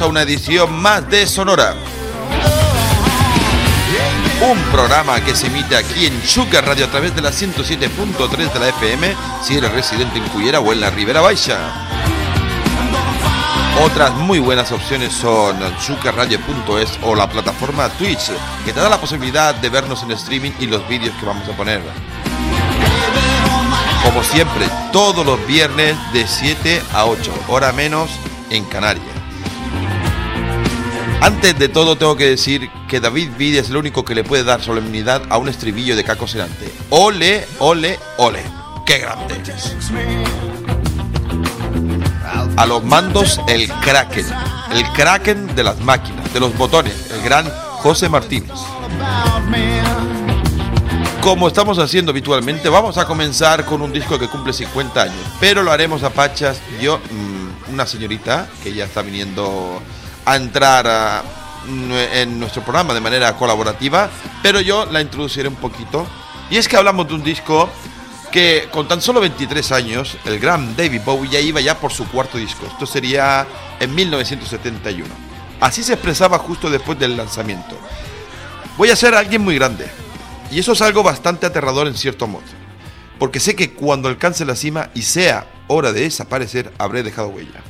A una edición más de Sonora. Un programa que se emite aquí en Chuca Radio a través de la 107.3 de la FM si eres residente en Cuyera o en la Ribera Baixa. Otras muy buenas opciones son chucarradio.es o la plataforma Twitch, que te da la posibilidad de vernos en streaming y los vídeos que vamos a poner. Como siempre, todos los viernes de 7 a 8, hora menos en Canarias. Antes de todo tengo que decir que David Vide es el único que le puede dar solemnidad a un estribillo de Caco Serante. Ole, ole, ole. ¡Qué grande! A los mandos el Kraken. El Kraken de las máquinas, de los botones. El gran José Martínez. Como estamos haciendo habitualmente, vamos a comenzar con un disco que cumple 50 años. Pero lo haremos a pachas. Yo, mmm, una señorita que ya está viniendo a entrar en nuestro programa de manera colaborativa, pero yo la introduciré un poquito. Y es que hablamos de un disco que con tan solo 23 años, el gran David Bowie ya iba ya por su cuarto disco. Esto sería en 1971. Así se expresaba justo después del lanzamiento. Voy a ser alguien muy grande. Y eso es algo bastante aterrador en cierto modo. Porque sé que cuando alcance la cima y sea hora de desaparecer, habré dejado huella.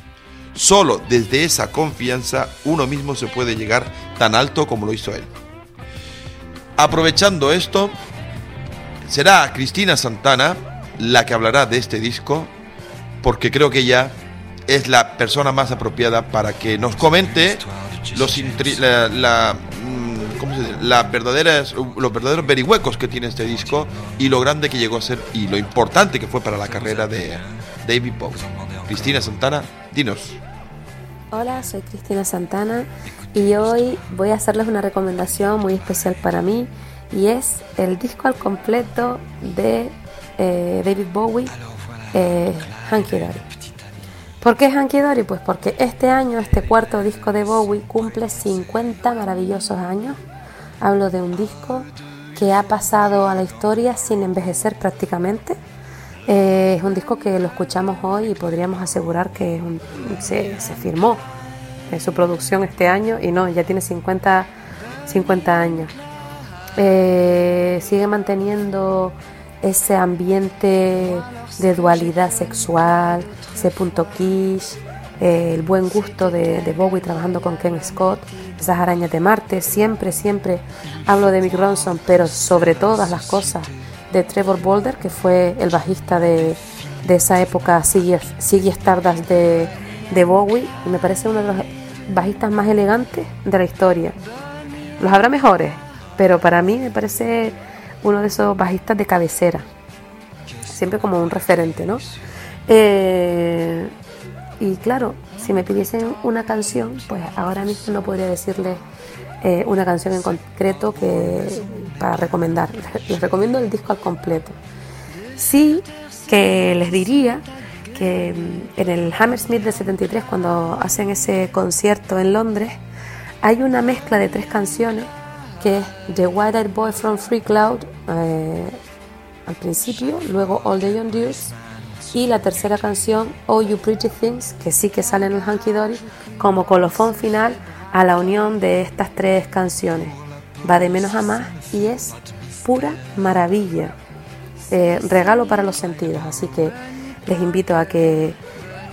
Solo desde esa confianza uno mismo se puede llegar tan alto como lo hizo él. Aprovechando esto, será Cristina Santana la que hablará de este disco, porque creo que ella es la persona más apropiada para que nos comente los la, verdaderas, los verdaderos verihuecos que tiene este disco y lo grande que llegó a ser y lo importante que fue para la carrera de David Bowie. Cristina Santana, dinos. Hola, soy Cristina Santana y hoy voy a hacerles una recomendación muy especial para mí y es el disco al completo de eh, David Bowie, eh, Hanky Dory. ¿Por qué Hanky Dory? Pues porque este año, este cuarto disco de Bowie cumple 50 maravillosos años. Hablo de un disco que ha pasado a la historia sin envejecer prácticamente eh, es un disco que lo escuchamos hoy y podríamos asegurar que se, firmó en su producción este año y no, ya tiene 50, 50 años. Eh, sigue manteniendo ese ambiente de dualidad sexual, ese punto quiche, eh, el buen gusto de, de, Bowie trabajando con Ken Scott, esas arañas de Marte, siempre, siempre hablo de Mick Ronson, pero sobre todas las cosas de Trevor Boulder, que fue el bajista de, esa época, sigue Stardust de, de Bowie, y me parece uno de los bajistas más elegantes de la historia. Los habrá mejores, pero para mí me parece uno de esos bajistas de cabecera, siempre como un referente, ¿no? Eh, y claro, si me pidiesen una canción, pues ahora mismo no podría decirles eh, una canción en concreto que para recomendar. Les recomiendo el disco al completo. Sí que les diría que mm, en el Hammersmith de 73, cuando hacen ese concierto en Londres, hay una mezcla de tres canciones que es The White Eyed Boy from Free Cloud eh, al principio, luego All the Young Dudes y la tercera canción Oh You Pretty Things, que sí que sale en el Hanky Dory, como colofón final a la unión de estas tres canciones. Va de menos a más y es pura maravilla. Eh, regalo para los sentidos, así que les invito a que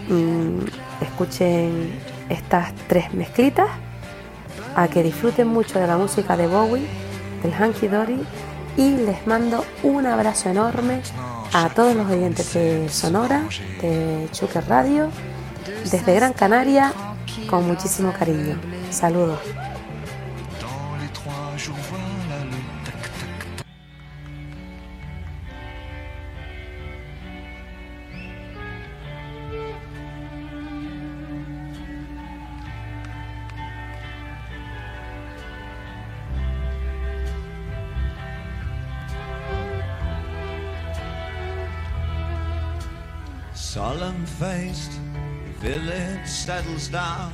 mm, escuchen estas tres mezclitas, a que disfruten mucho de la música de Bowie, del Hanky Dory y les mando un abrazo enorme a todos los oyentes de Sonora, de Chucker Radio, desde Gran Canaria, con muchísimo cariño. Saludos. Village settles down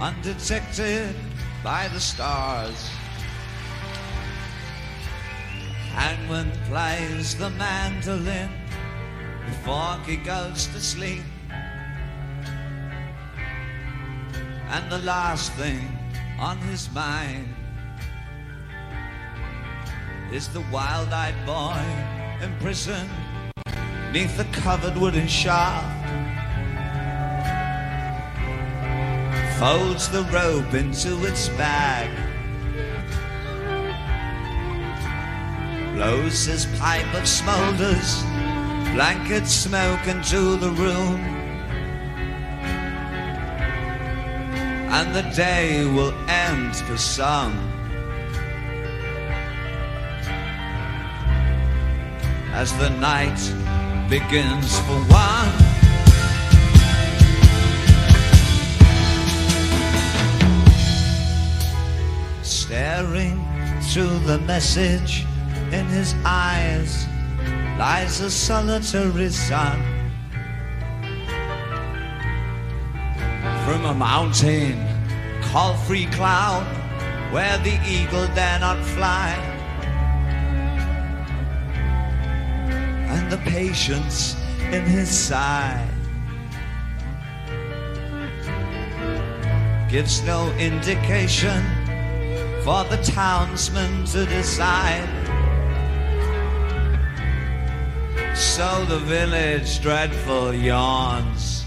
undetected by the stars. Hangman plays the mandolin before he goes to sleep. And the last thing on his mind is the wild eyed boy imprisoned neath the covered wooden shaft. Folds the rope into its bag. Blows his pipe of smolders, blanket smoke into the room. And the day will end for some. As the night begins for one. Staring through the message in his eyes lies a solitary sun. From a mountain called Free Cloud, where the eagle dare not fly. And the patience in his sigh gives no indication for the townsman to decide. So the village dreadful yawns,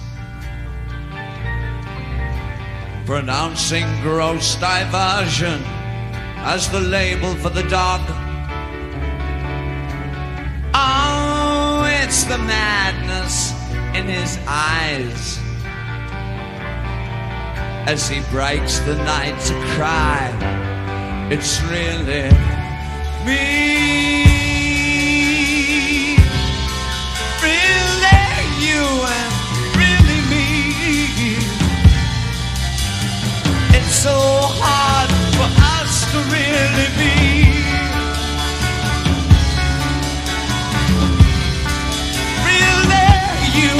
pronouncing gross diversion as the label for the dog. Oh, it's the madness in his eyes as he breaks the night to cry. It's really me. Really you and really me. It's so hard for us to really be. Really you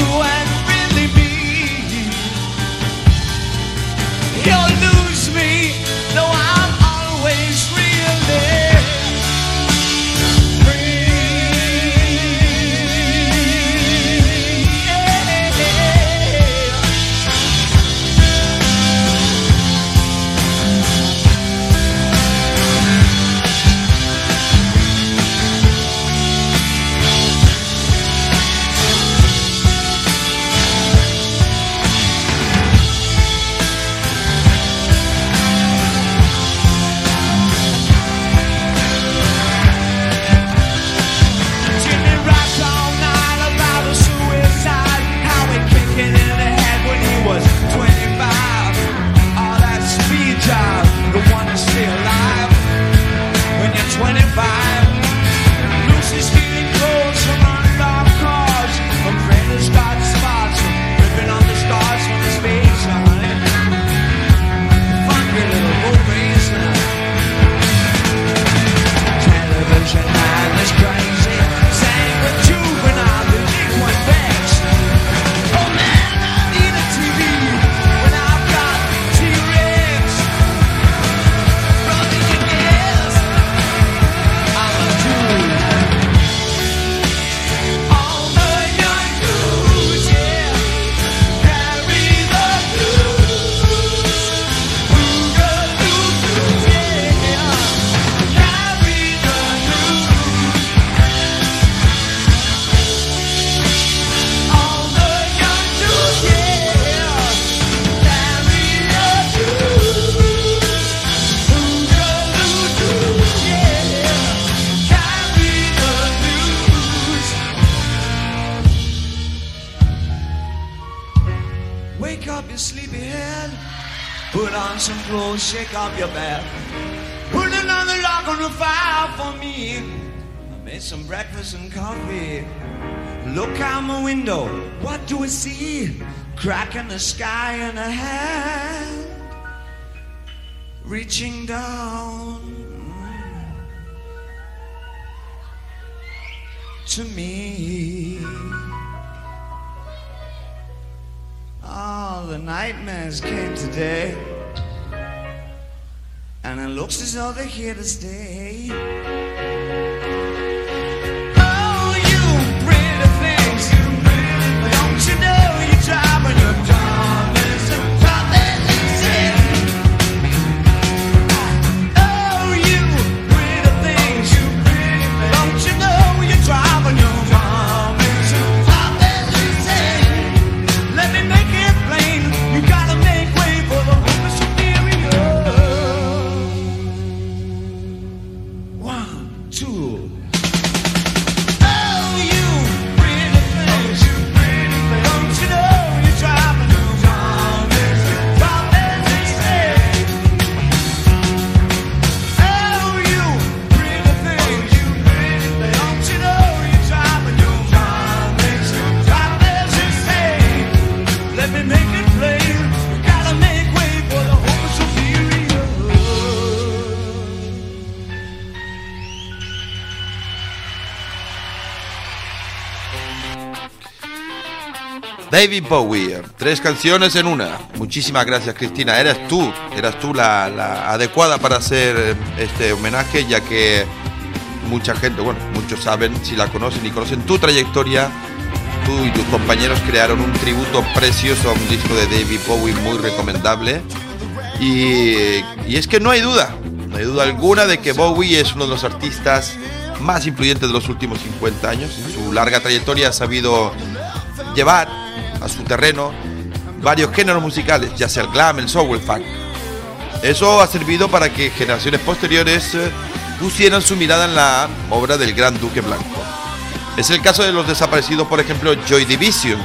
and coffee. Look out my window, what do I see? Crack in the sky and a hand reaching down to me. Oh, the nightmares came today. And it looks as though they're here to stay. David Bowie, tres canciones en una. Muchísimas gracias Cristina, eres tú, eras tú la, adecuada para hacer este homenaje, ya que mucha gente, bueno, muchos saben, si la conocen y conocen tu trayectoria, tú y tus compañeros crearon un tributo precioso a un disco de David Bowie muy recomendable. Y, y es que no hay duda, no hay duda alguna de que Bowie es uno de los artistas más influyentes de los últimos 50 años. En su larga trayectoria ha sabido llevar a su terreno varios géneros musicales, ya sea el glam, el soul, el funk. Eso ha servido para que generaciones posteriores eh, pusieran su mirada en la obra del Gran Duque Blanco. Es el caso de los desaparecidos, por ejemplo, Joy Division,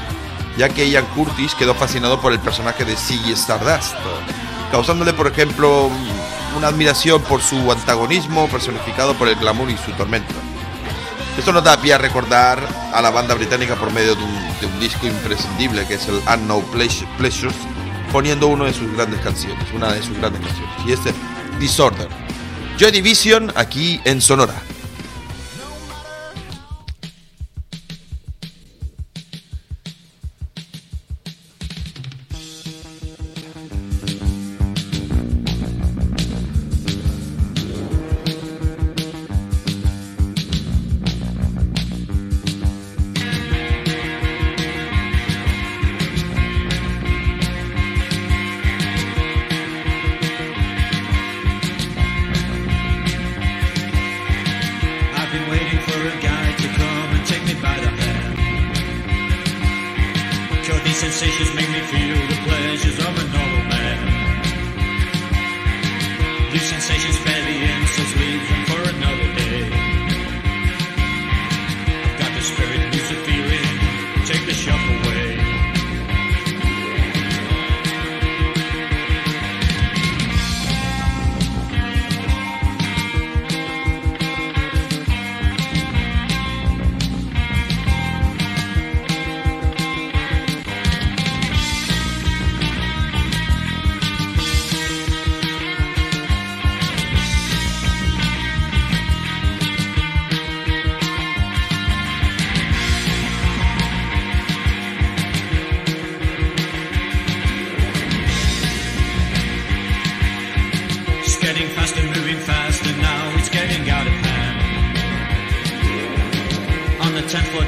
ya que Ian Curtis quedó fascinado por el personaje de Ziggy Stardust, causándole, por ejemplo, una admiración por su antagonismo personificado por el glamour y su tormento. Esto nos da pie a recordar a la banda británica por medio de un, disco imprescindible que es el Unknown Pleasure- Pleasures, poniendo una de sus grandes canciones, una de sus grandes canciones, y este Disorder. Joy Division aquí en Sonora.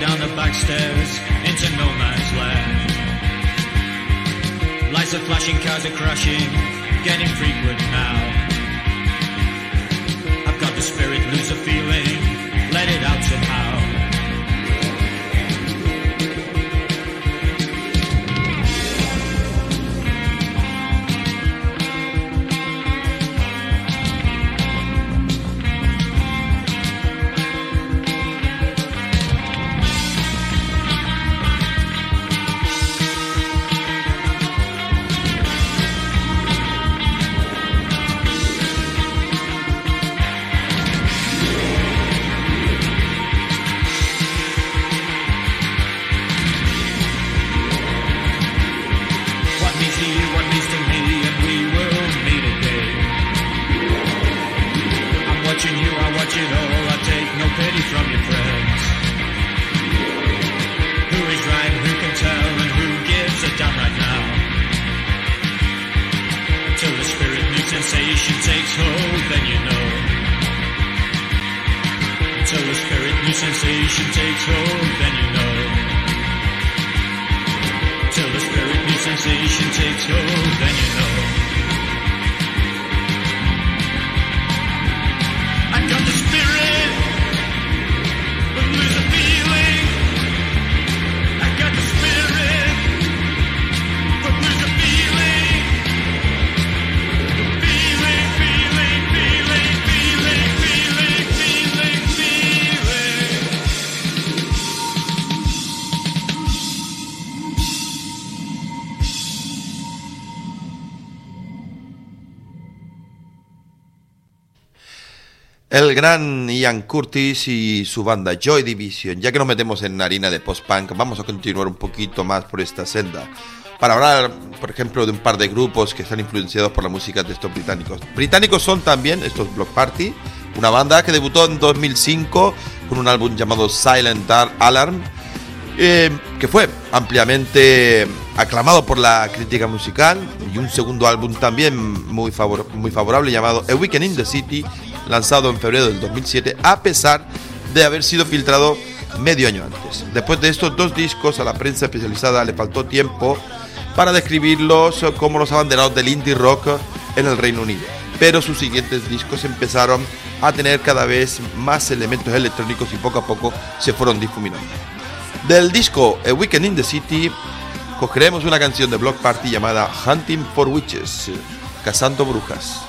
Down the back stairs, into no man's land. Lights are flashing, cars are crashing, getting frequent now. I've got the spirit, lose El gran Ian Curtis y su banda Joy Division. Ya que nos metemos en harina de post-punk, vamos a continuar un poquito más por esta senda. para hablar, por ejemplo, de un par de grupos que están influenciados por la música de estos británicos. Británicos son también estos Block Party, una banda que debutó en 2005 con un álbum llamado Silent Alarm, eh, que fue ampliamente aclamado por la crítica musical, y un segundo álbum también muy, favor muy favorable llamado A Weekend in the City, lanzado en febrero del 2007, a pesar de haber sido filtrado medio año antes. Después de estos dos discos, a la prensa especializada le faltó tiempo para describirlos como los abanderados del indie rock en el Reino Unido. Pero sus siguientes discos empezaron a tener cada vez más elementos electrónicos y poco a poco se fueron difuminando. Del disco A Weekend in the City cogeremos una canción de Block Party llamada Hunting for Witches, cazando brujas.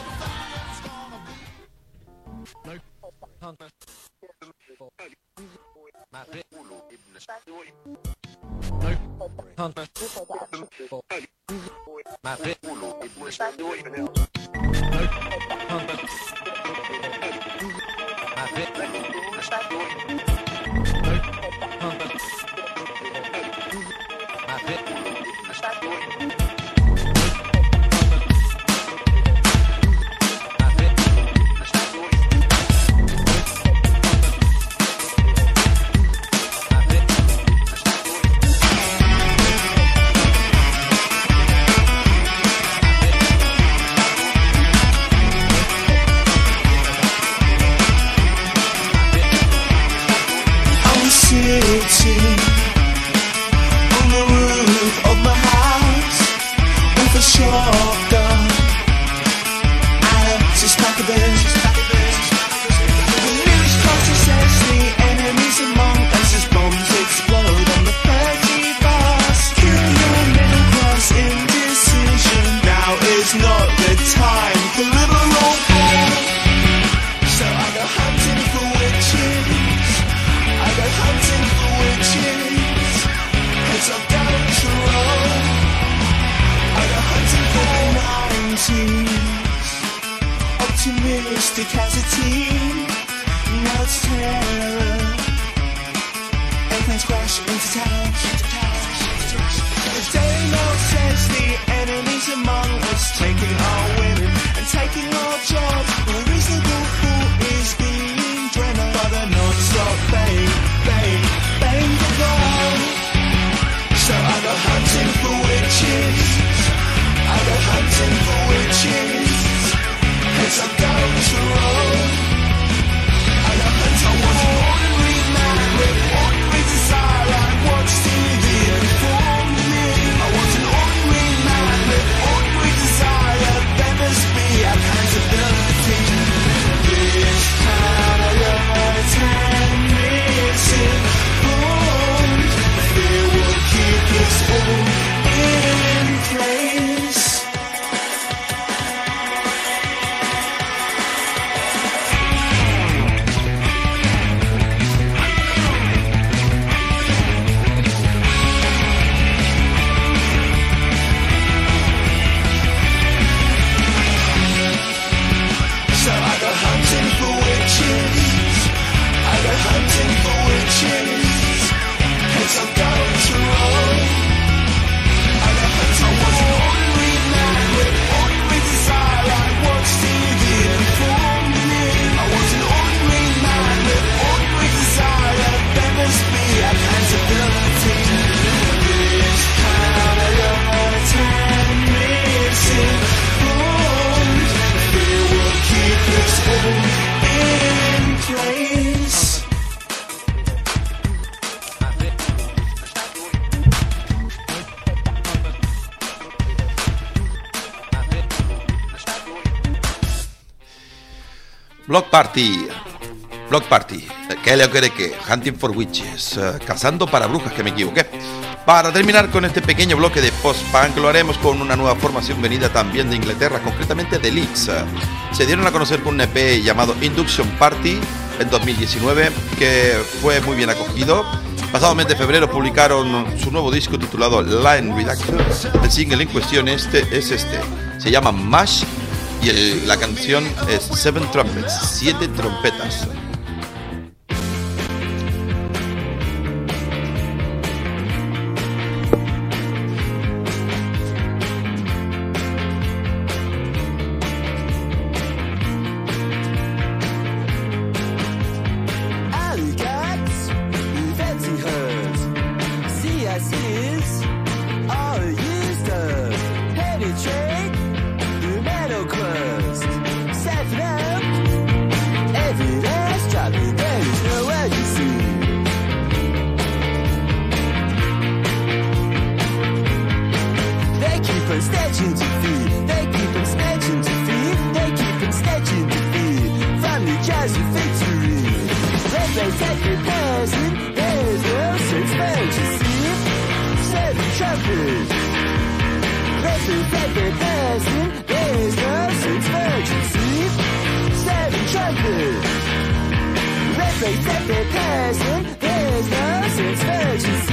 Party. Block Party. ¿Qué le quiere que? Hunting for Witches. eh, cazando para brujas, que me equivoqué. Para terminar con este pequeño bloque de post-punk, lo haremos con una nueva formación venida también de Inglaterra, concretamente de Leeds. Se dieron a conocer con un EP llamado Induction Party en 2019, que fue muy bien acogido. Pasado mes de febrero publicaron su nuevo disco titulado Line Reduction. El single en cuestión este es este. Se llama Mash y el- la canción es Seven Trumpets, siete trompetas. separate person. There's no satisfaction.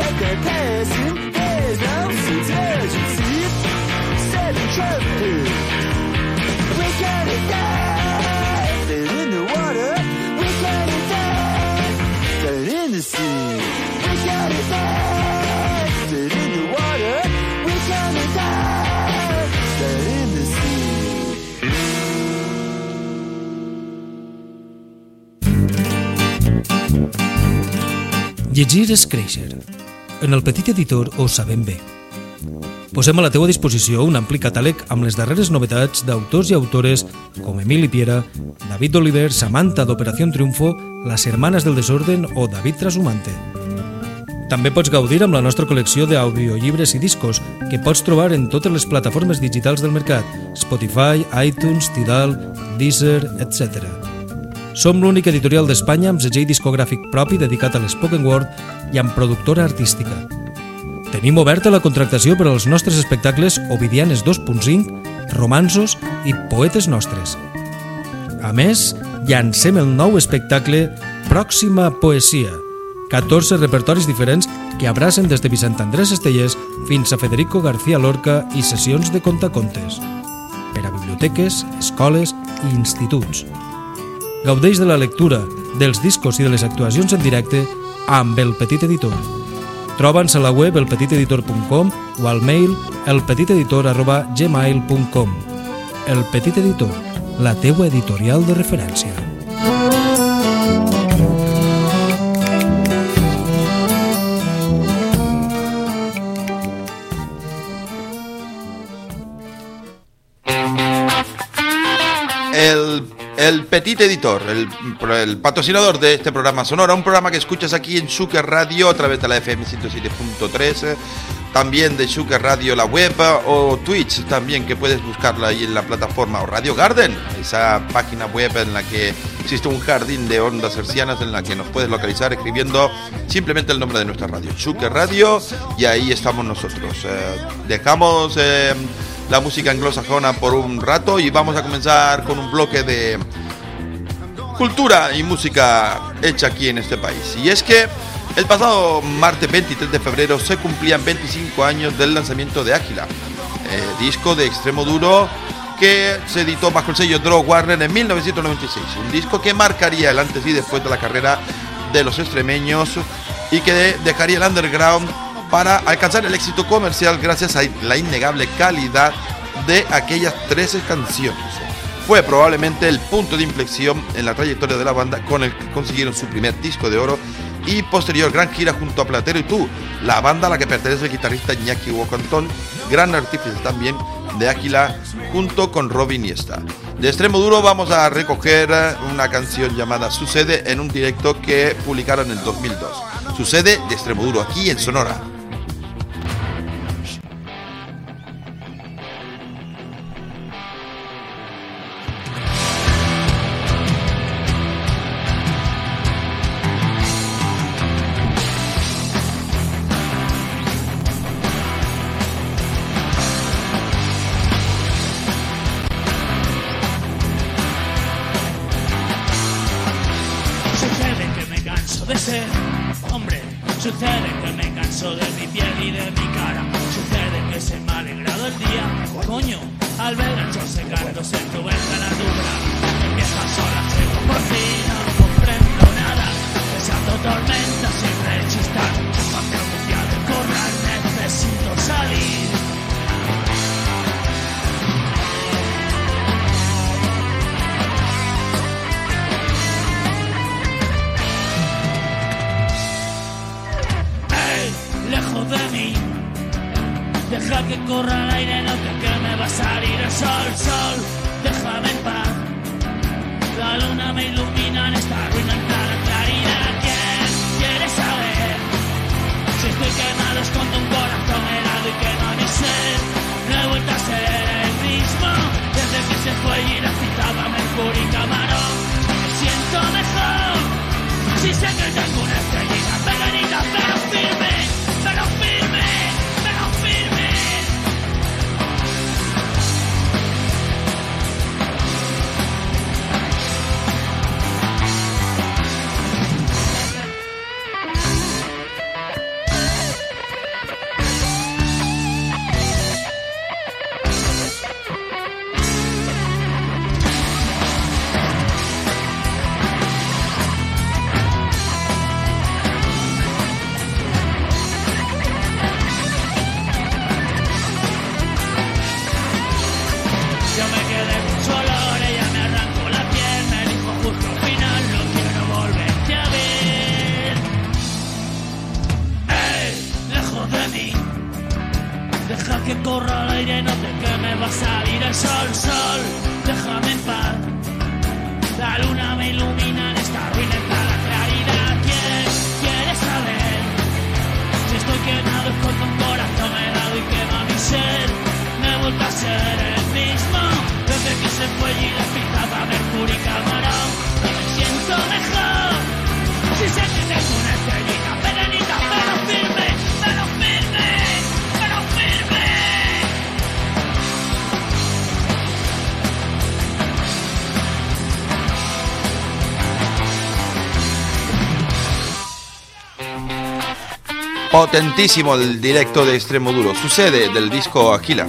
at their They're in the water. we're in the sea. We. They're in the water. We. They're in the sea. En el petit editor ho sabem bé. Posem a la teua disposició un ampli catàleg amb les darreres novetats d'autors i autores com Emili Piera, David Oliver, Samantha d'Operació Triunfo, Las Hermanas del Desorden o David Trasumante. També pots gaudir amb la nostra col·lecció d'audiollibres i discos que pots trobar en totes les plataformes digitals del mercat, Spotify, iTunes, Tidal, Deezer, etc. Som l'únic editorial d'Espanya amb segell discogràfic propi dedicat a l'spoken word i amb productora artística. Tenim oberta la contractació per als nostres espectacles Ovidianes 2.5, Romansos i Poetes Nostres. A més, llancem el nou espectacle Pròxima Poesia, 14 repertoris diferents que abracen des de Vicent Andrés Estellers fins a Federico García Lorca i sessions de contacontes per a biblioteques, escoles i instituts. Gaudeix de la lectura, dels discos i de les actuacions en directe amb El Petit Editor. Troba'ns a la web elpetiteditor.com o al mail elpetiteditor.gmail.com El Petit Editor, la teua editorial de referència. Petit Editor, el, el patrocinador de este programa Sonora, un programa que escuchas aquí en Shuker Radio a través de la FM 107.3, también de Shuker Radio la web o Twitch también que puedes buscarla ahí en la plataforma o Radio Garden, esa página web en la que existe un jardín de ondas hercianas en la que nos puedes localizar escribiendo simplemente el nombre de nuestra radio, Shuker Radio, y ahí estamos nosotros. Eh, dejamos eh, la música anglosajona por un rato y vamos a comenzar con un bloque de cultura y música hecha aquí en este país. Y es que el pasado martes 23 de febrero se cumplían 25 años del lanzamiento de Águila, eh, disco de extremo duro que se editó bajo el sello Draw Warner en 1996. Un disco que marcaría el antes y después de la carrera de los extremeños y que dejaría el underground para alcanzar el éxito comercial gracias a la innegable calidad de aquellas 13 canciones. Fue probablemente el punto de inflexión en la trayectoria de la banda con el que consiguieron su primer disco de oro y posterior gran gira junto a Platero y tú, la banda a la que pertenece el guitarrista Iñaki Wocantón, gran artífice también de Águila, junto con Robin Iniesta. De extremo duro vamos a recoger una canción llamada Sucede en un directo que publicaron en el 2002. Sucede de extremo duro aquí en Sonora. Hombre. Sucede que me canso de mi piel y de mi cara. Sucede que se me ha alegrado el día. Coño, al ver el sol secándose en tu dura. Empiezan solas, llego por fin, no comprendo nada. Deseando tormentas sin rechistar. Deja que corra el aire, no que, que me va a salir el sol, sol. Déjame en paz. La luna me ilumina en esta ruina la claridad. ¿Quién quiere saber? Si estoy quemado, escondo un corazón helado y quema mi ser. No he vuelto a ser el mismo desde que se fue y la citaba Mercurio y Camarón. Me siento mejor. Si sé que tengo una estrellita pequeñita, pero firme, Que se fue y la pintaba Mercurio Camarón Y me siento mejor Si sé que tengo una estrellita pequeñita Pero firme, pero firme, pero firme Potentísimo el directo de Extremo Duro. Sucede del disco Aquila.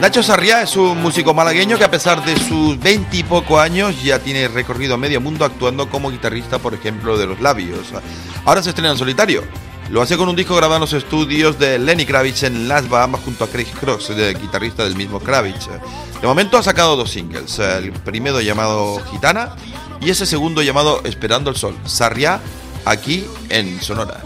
Nacho Sarriá es un músico malagueño que a pesar de sus 20 y poco años ya tiene recorrido medio mundo actuando como guitarrista, por ejemplo, de Los Labios. Ahora se estrena en solitario. Lo hace con un disco grabado en los estudios de Lenny Kravitz en Las Bahamas junto a Craig Cross, el guitarrista del mismo Kravitz. De momento ha sacado dos singles, el primero llamado Gitana y ese segundo llamado Esperando el Sol. Sarriá aquí en Sonora.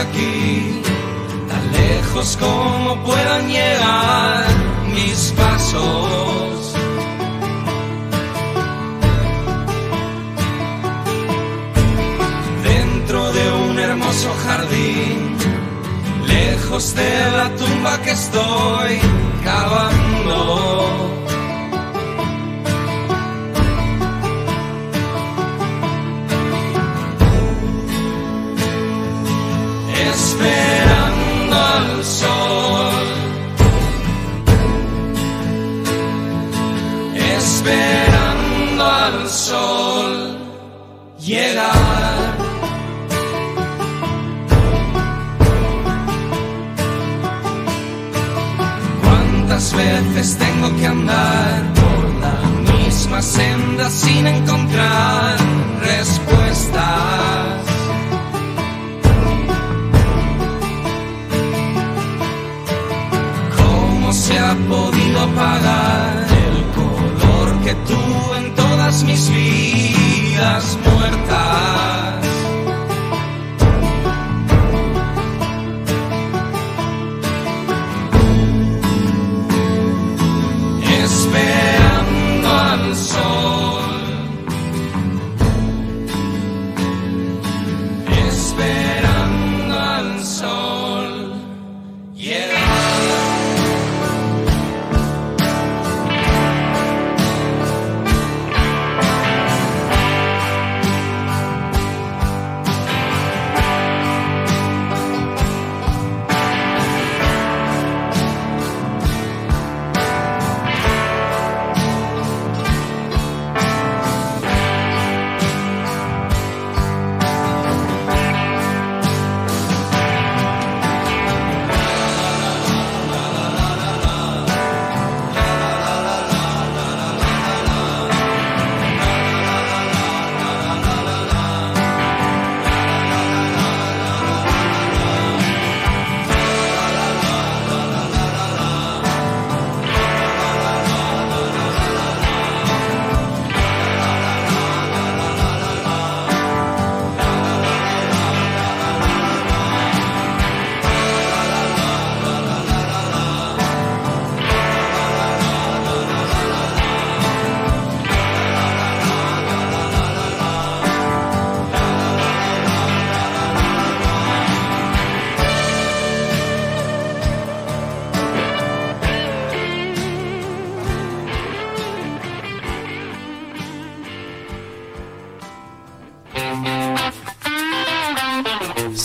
Aquí, tan lejos como puedan llegar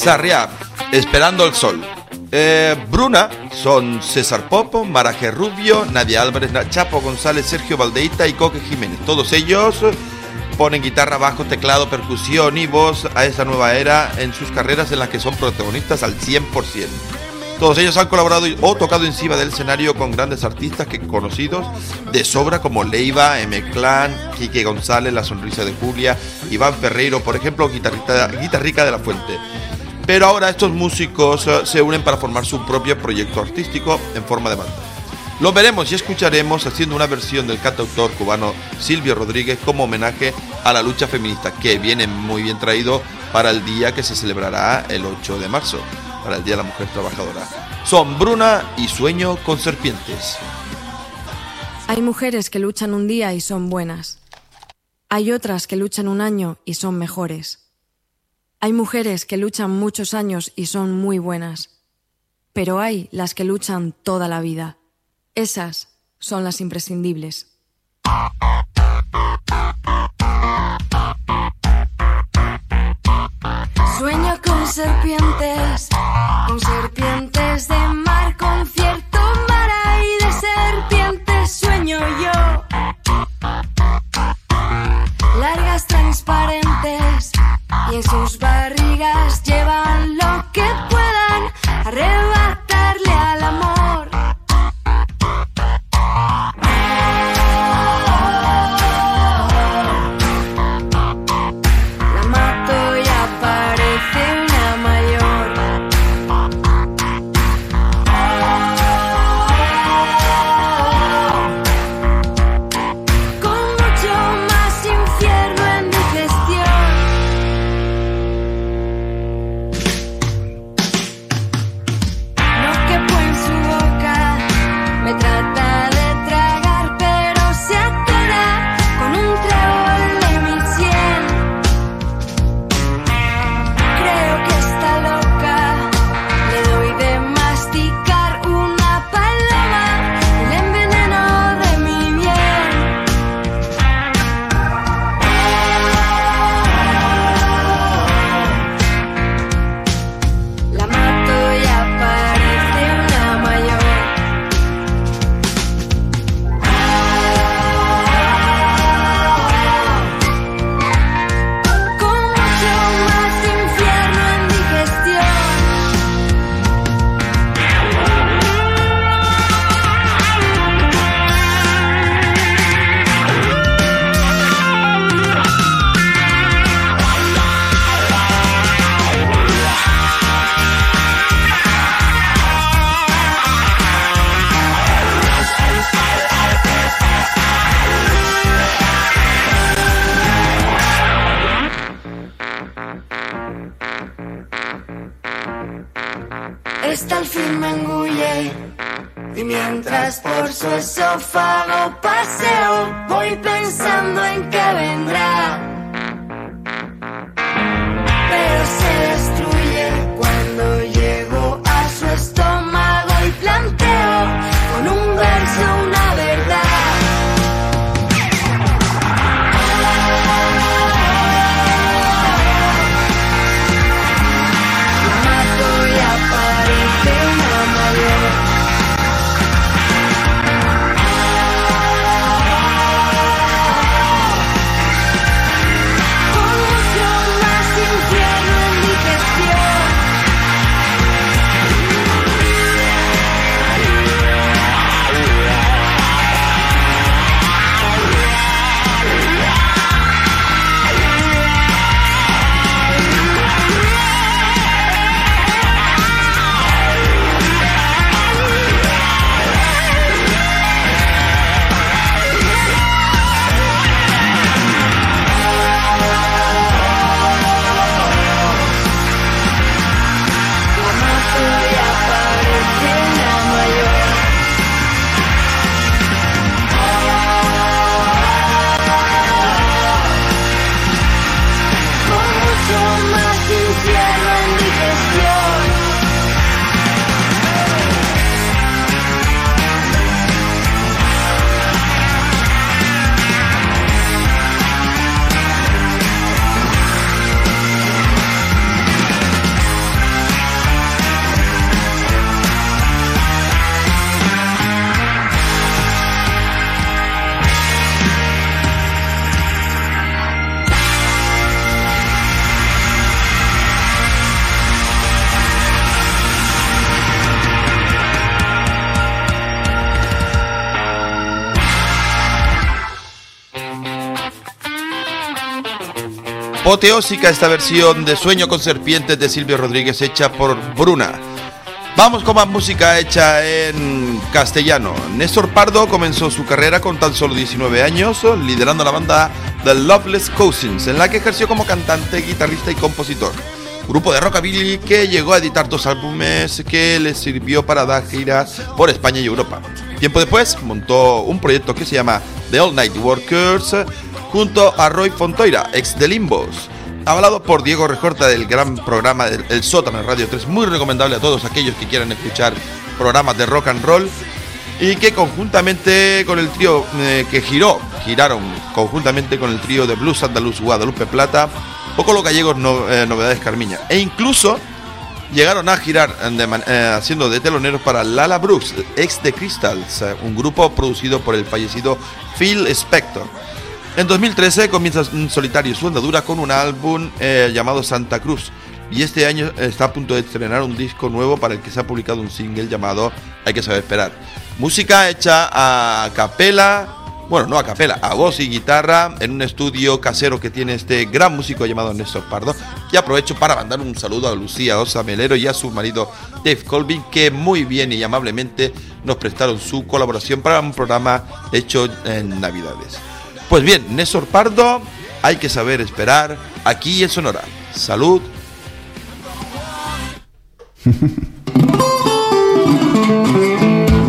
Sarriá, Esperando el Sol. Eh, Bruna son César Popo, Maraje Rubio, Nadia Álvarez, Chapo González, Sergio Valdeita y Coque Jiménez. Todos ellos ponen guitarra, bajo, teclado, percusión y voz a esa nueva era en sus carreras en las que son protagonistas al 100%. Todos ellos han colaborado o tocado encima del escenario con grandes artistas que conocidos de sobra como Leiva, M. Clan, Quique González, La Sonrisa de Julia, Iván Ferreiro, por ejemplo, guitarrista, guitarrica de la Fuente. Pero ahora estos músicos eh, se unen para formar su propio proyecto artístico en forma de banda. Lo veremos y escucharemos haciendo una versión del cantautor cubano Silvio Rodríguez como homenaje a la lucha feminista, que viene muy bien traído para el día que se celebrará el 8 de marzo, para el Día de la Mujer Trabajadora. Son Bruna y Sueño con Serpientes. Hay mujeres que luchan un día y son buenas. Hay otras que luchan un año y son mejores. Hay mujeres que luchan muchos años y son muy buenas. Pero hay las que luchan toda la vida. Esas son las imprescindibles. Sueño con serpientes, y en sus Apoteósica esta versión de Sueño con Serpientes de Silvio Rodríguez hecha por Bruna. Vamos con más música hecha en castellano. Néstor Pardo comenzó su carrera con tan solo 19 años, liderando la banda The Loveless Cousins, en la que ejerció como cantante, guitarrista y compositor. Grupo de rockabilly que llegó a editar dos álbumes que le sirvió para dar giras por España y Europa. Tiempo después montó un proyecto que se llama The All Night Workers junto a Roy Fontoira, ex de Limbos. Hablado por Diego Rejorta del gran programa del El Sótano en Radio 3, muy recomendable a todos aquellos que quieran escuchar programas de rock and roll y que conjuntamente con el trío eh, que giró, giraron conjuntamente con el trío de blues andaluz Guadalupe Plata, poco los gallegos eh, novedades Carmiña e incluso llegaron a girar eh, de haciendo de teloneros para Lala Brooks, ex de Crystals, un grupo producido por el fallecido Phil Spector. En 2013 comienza en solitario su andadura con un álbum eh, llamado Santa Cruz y este año está a punto de estrenar un disco nuevo para el que se ha publicado un single llamado Hay que saber esperar. Música hecha a capela, bueno, no a capela, a voz y guitarra en un estudio casero que tiene este gran músico llamado Néstor Pardo. Y aprovecho para mandar un saludo a Lucía Osa Melero y a su marido Dave Colvin que muy bien y amablemente nos prestaron su colaboración para un programa hecho en Navidades. Pues bien, Néstor Pardo, hay que saber esperar aquí en Sonora. Salud.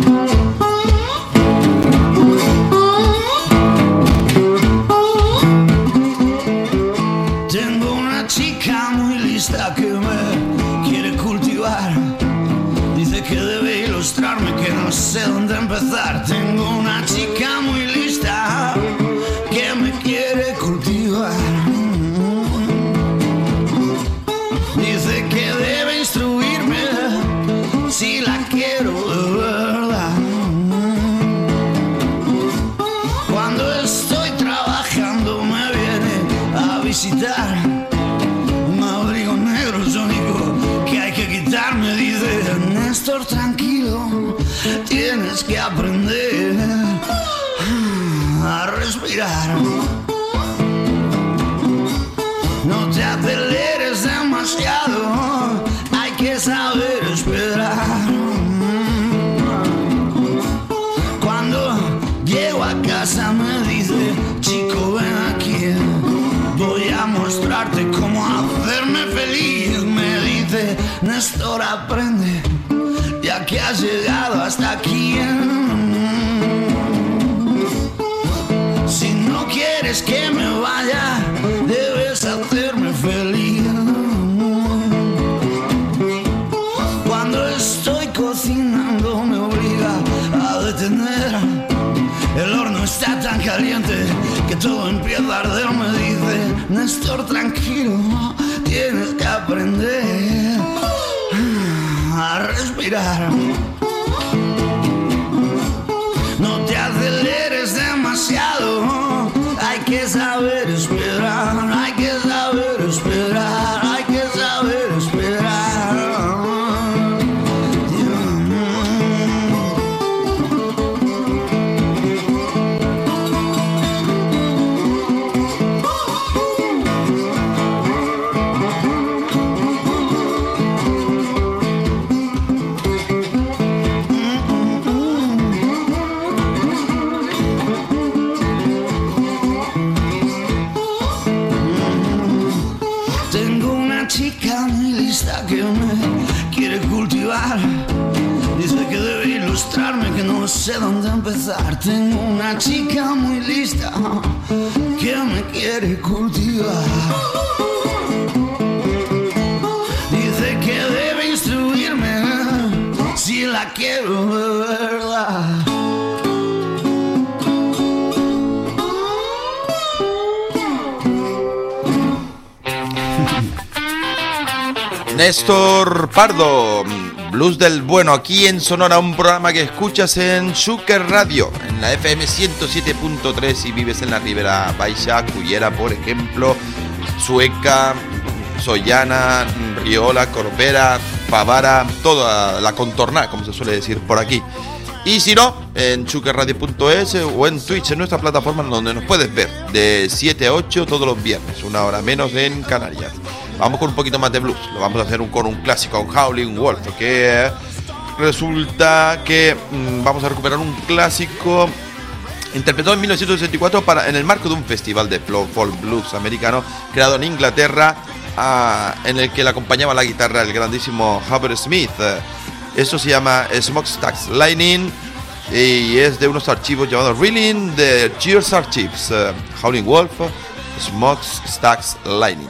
Néstor aprende ya que has llegado hasta aquí. Si no quieres que me vaya, debes hacerme feliz. Cuando estoy cocinando me obliga a detener. El horno está tan caliente que todo empieza a arder. Me dice, Néstor, tranquilo, tienes que aprender a Tengo una chica muy lista que me quiere cultivar. Dice que debe instruirme si la quiero de verdad. Néstor Pardo, Blues del Bueno, aquí en Sonora, un programa que escuchas en Zucker Radio, en la FM 107.3 si vives en la Ribera Baixa, Cullera, por ejemplo, Sueca, Sollana, Riola, Corbera, Favara, toda la contorna, como se suele decir por aquí. Y si no, en chuquerradio.es o en Twitch, en nuestra plataforma donde nos puedes ver de 7 a 8 todos los viernes, una hora menos en Canarias. Vamos con un poquito más de blues, lo vamos a hacer un- con un clásico, un Howling Wolf, que resulta que mm, vamos a recuperar un clásico interpretado en 1964 para, en el marco de un festival de folk blues americano creado en Inglaterra, ah, en el que le acompañaba la guitarra el grandísimo Hubert Smith. Eso se llama Smokestacks Lightning y es de unos archivos llamados Reeling de Cheers Archives. eh, Howling Wolf, Smokestacks Lightning.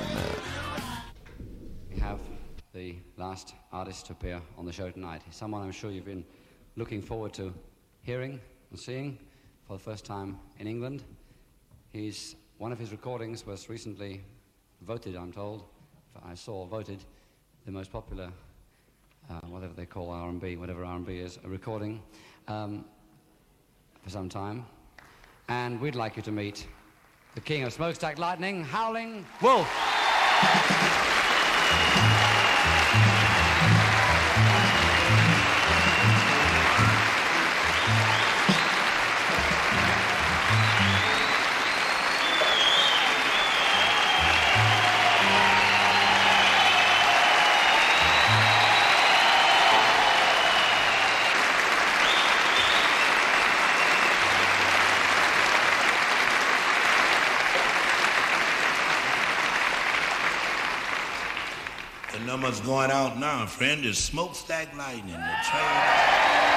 Artist to appear on the show tonight. He's someone I'm sure you've been looking forward to hearing and seeing for the first time in England. He's one of his recordings was recently voted, I'm told, I saw voted the most popular, uh, whatever they call R&B, whatever R&B is, a recording um, for some time. And we'd like you to meet the king of Smokestack Lightning, Howling Wolf. Going out now, friend. It's smokestack lightning. The train.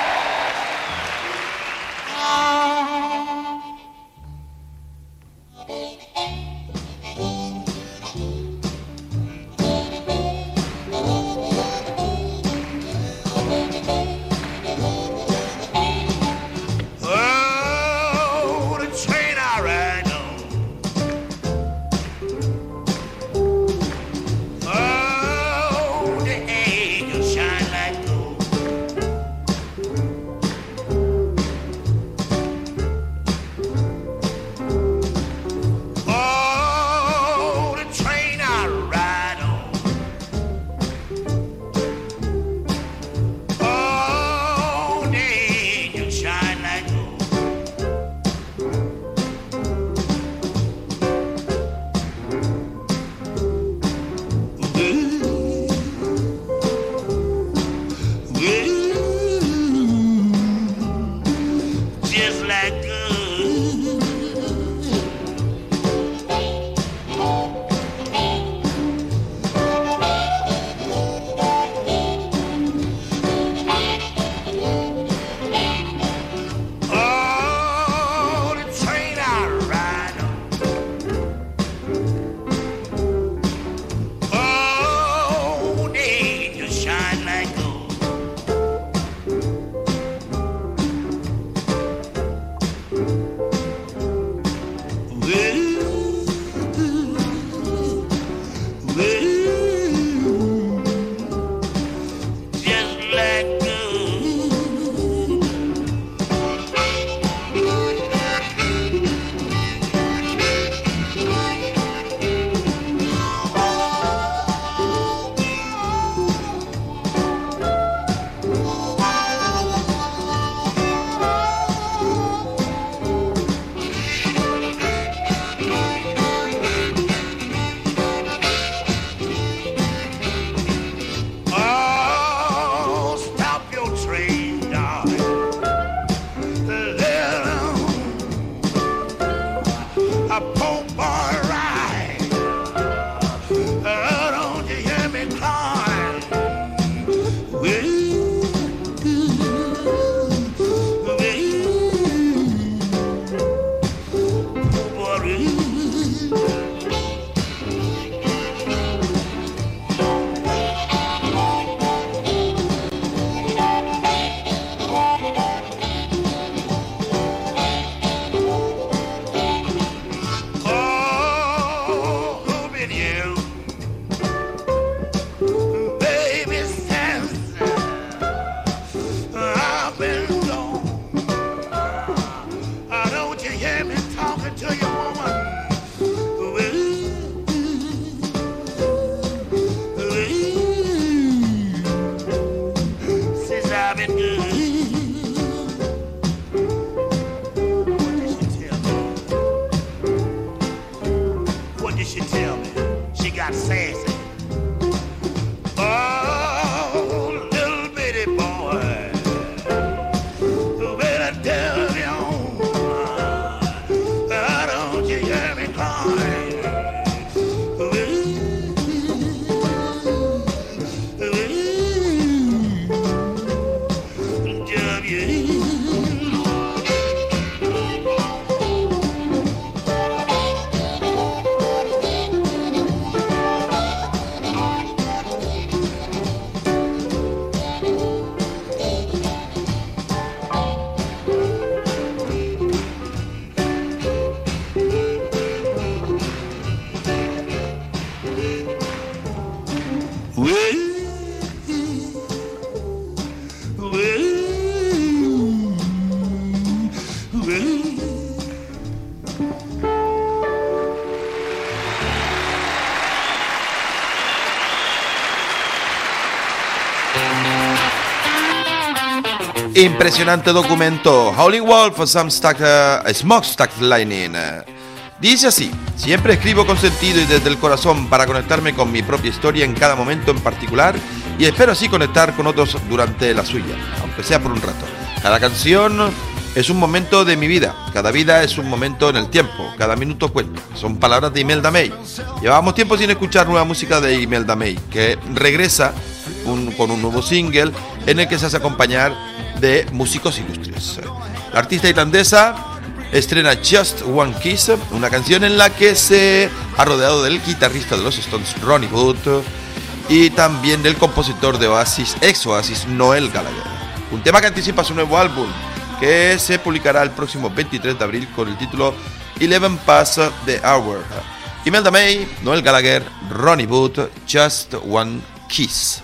Impresionante documento. Howling Wolf, Some Stack, uh, Smokestack Lightning. Dice así, siempre escribo con sentido y desde el corazón para conectarme con mi propia historia en cada momento en particular y espero así conectar con otros durante la suya, aunque sea por un rato. Cada canción es un momento de mi vida, cada vida es un momento en el tiempo, cada minuto cuenta. Son palabras de Imelda May. Llevábamos tiempo sin escuchar nueva música de Imelda May, que regresa con un nuevo single en el que se hace acompañar de músicos ilustres. La artista irlandesa estrena Just One Kiss, una canción en la que se ha rodeado del guitarrista de los Stones, Ronnie Wood, y también del compositor de Oasis, ex Oasis, Noel Gallagher. Un tema que anticipa su nuevo álbum, que se publicará el próximo 23 de abril con el título Eleven Past the Hour. Imelda May, Noel Gallagher, Ronnie Wood, Just One Kiss.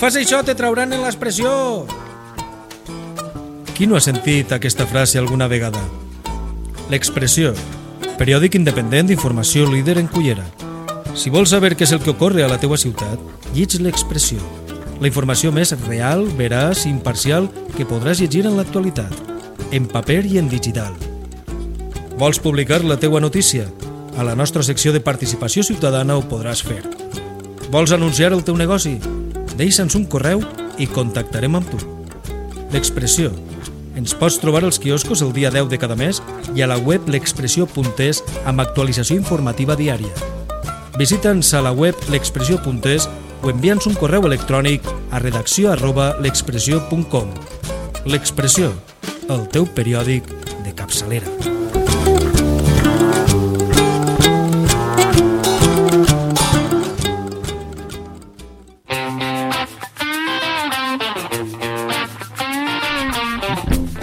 Fas això te trauran en l'expressió. Qui no ha sentit aquesta frase alguna vegada? L'expressió. Periòdic independent d'informació líder en Cullera. Si vols saber què és el que ocorre a la teua ciutat, lleig l'expressió. La informació més real, veraç i imparcial que podràs llegir en l'actualitat, en paper i en digital. Vols publicar la teua notícia? A la nostra secció de participació ciutadana ho podràs fer. Vols anunciar el teu negoci? Deixa'ns un correu i contactarem amb tu. L'expressió. Ens pots trobar als quioscos el dia 10 de cada mes i a la web l'expressió.es amb actualització informativa diària. Visita'ns a la web l'expressió.es o envia'ns un correu electrònic a redacció arroba l'expressió.com. L'expressió, el teu periòdic de capçalera.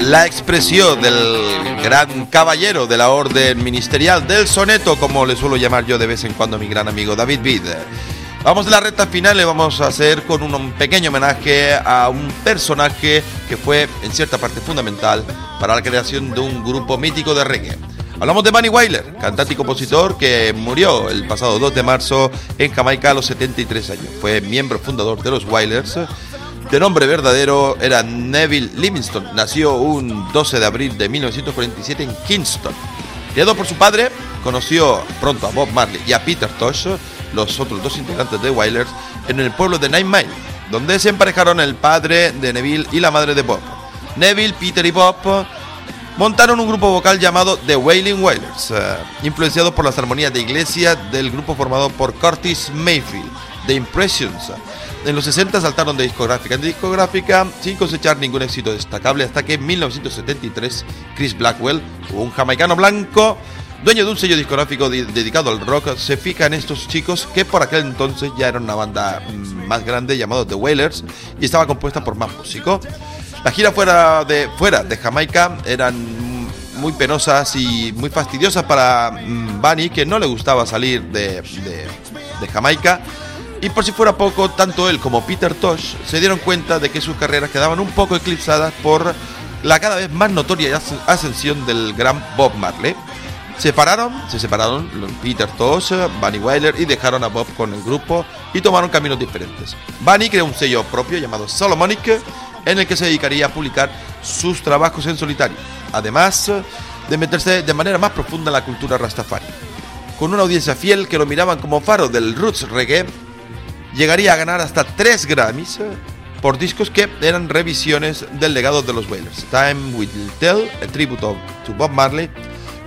La expresión del gran caballero de la orden ministerial del soneto, como le suelo llamar yo de vez en cuando a mi gran amigo David Bid. Vamos de la recta final, le vamos a hacer con un pequeño homenaje a un personaje que fue en cierta parte fundamental para la creación de un grupo mítico de reggae. Hablamos de Bunny Wyler, cantante y compositor que murió el pasado 2 de marzo en Jamaica a los 73 años. Fue miembro fundador de los Wailers. De nombre verdadero era Neville Livingston. Nació un 12 de abril de 1947 en Kingston. Criado por su padre, conoció pronto a Bob Marley y a Peter Tosh, los otros dos integrantes de Wailers, en el pueblo de Nine Mile, donde se emparejaron el padre de Neville y la madre de Bob. Neville, Peter y Bob montaron un grupo vocal llamado The Wailing Wailers, eh, influenciado por las armonías de iglesia del grupo formado por Curtis Mayfield, The Impressions. En los 60 saltaron de discográfica en discográfica sin cosechar ningún éxito destacable hasta que en 1973 Chris Blackwell, un jamaicano blanco, dueño de un sello discográfico de- dedicado al rock, se fija en estos chicos que por aquel entonces ya eran una banda mm, más grande llamada The Wailers y estaba compuesta por más músicos. La gira fuera de, fuera de Jamaica eran muy penosas y muy fastidiosas para mm, Bunny, que no le gustaba salir de- de Jamaica. Y por si fuera poco, tanto él como Peter Tosh se dieron cuenta de que sus carreras quedaban un poco eclipsadas por la cada vez más notoria as- ascensión del gran Bob Marley. Separaron, se separaron Peter Tosh, Bunny Wyler y dejaron a Bob con el grupo y tomaron caminos diferentes. Bunny creó un sello propio llamado Solomonic en el que se dedicaría a publicar sus trabajos en solitario, además de meterse de manera más profunda en la cultura rastafari. Con una audiencia fiel que lo miraban como faro del roots reggae, llegaría a ganar hasta 3 Grammys eh, por discos que eran revisiones del legado de los Wailers. Time Will Tell, a tribute of- to Bob Marley,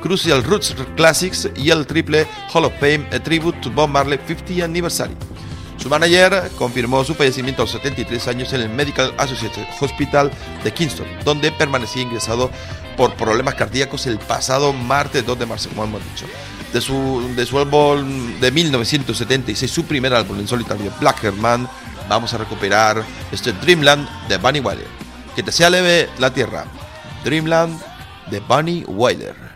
Crucial Roots Classics y el triple Hall of Fame, a tribute to Bob Marley 50 Anniversary. Su manager confirmó su fallecimiento a los 73 años en el Medical Associates Hospital de Kingston, donde permanecía ingresado por problemas cardíacos el pasado martes 2 de marzo, como hemos dicho. De su, de su álbum de 1976, su primer álbum en solitario, Black Hair Man, vamos a recuperar este Dreamland de Bunny Wyler. Que te sea leve la tierra. Dreamland de Bunny Wyler.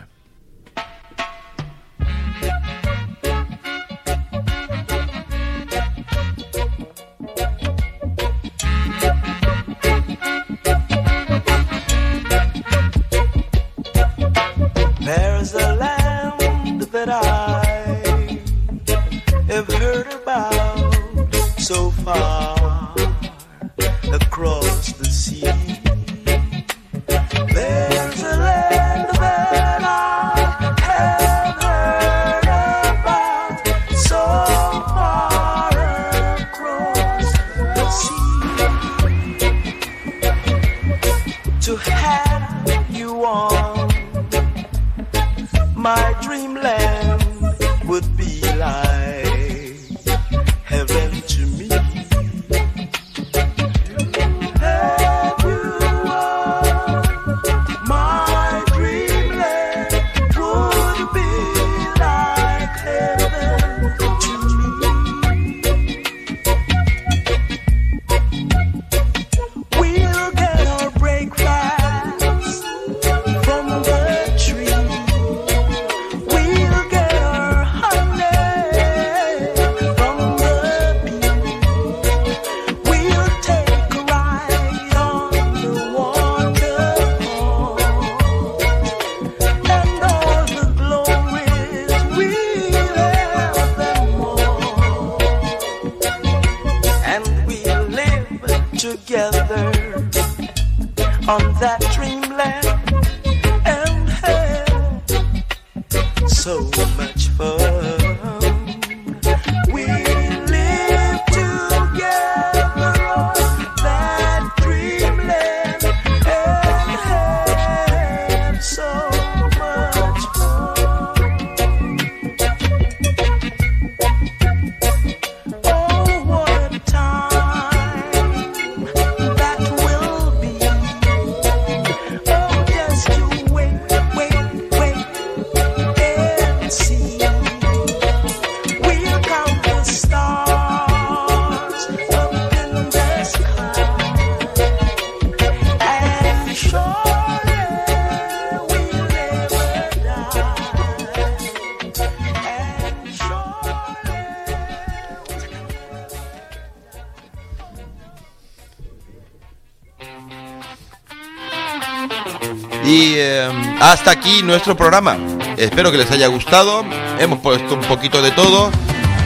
Hasta aquí nuestro programa. Espero que les haya gustado. Hemos puesto un poquito de todo.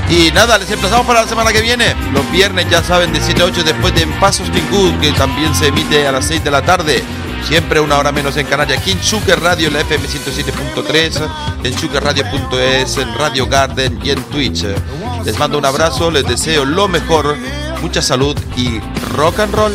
Y nada, les emplazamos para la semana que viene. Los viernes, ya saben, de 7 a 8 después de Pasos Good, que también se emite a las 6 de la tarde. Siempre una hora menos en Canarias. Aquí en Chucker Radio, en la FM 107.3, en chuckerradio.es, en Radio Garden y en Twitch. Les mando un abrazo, les deseo lo mejor, mucha salud y rock and roll.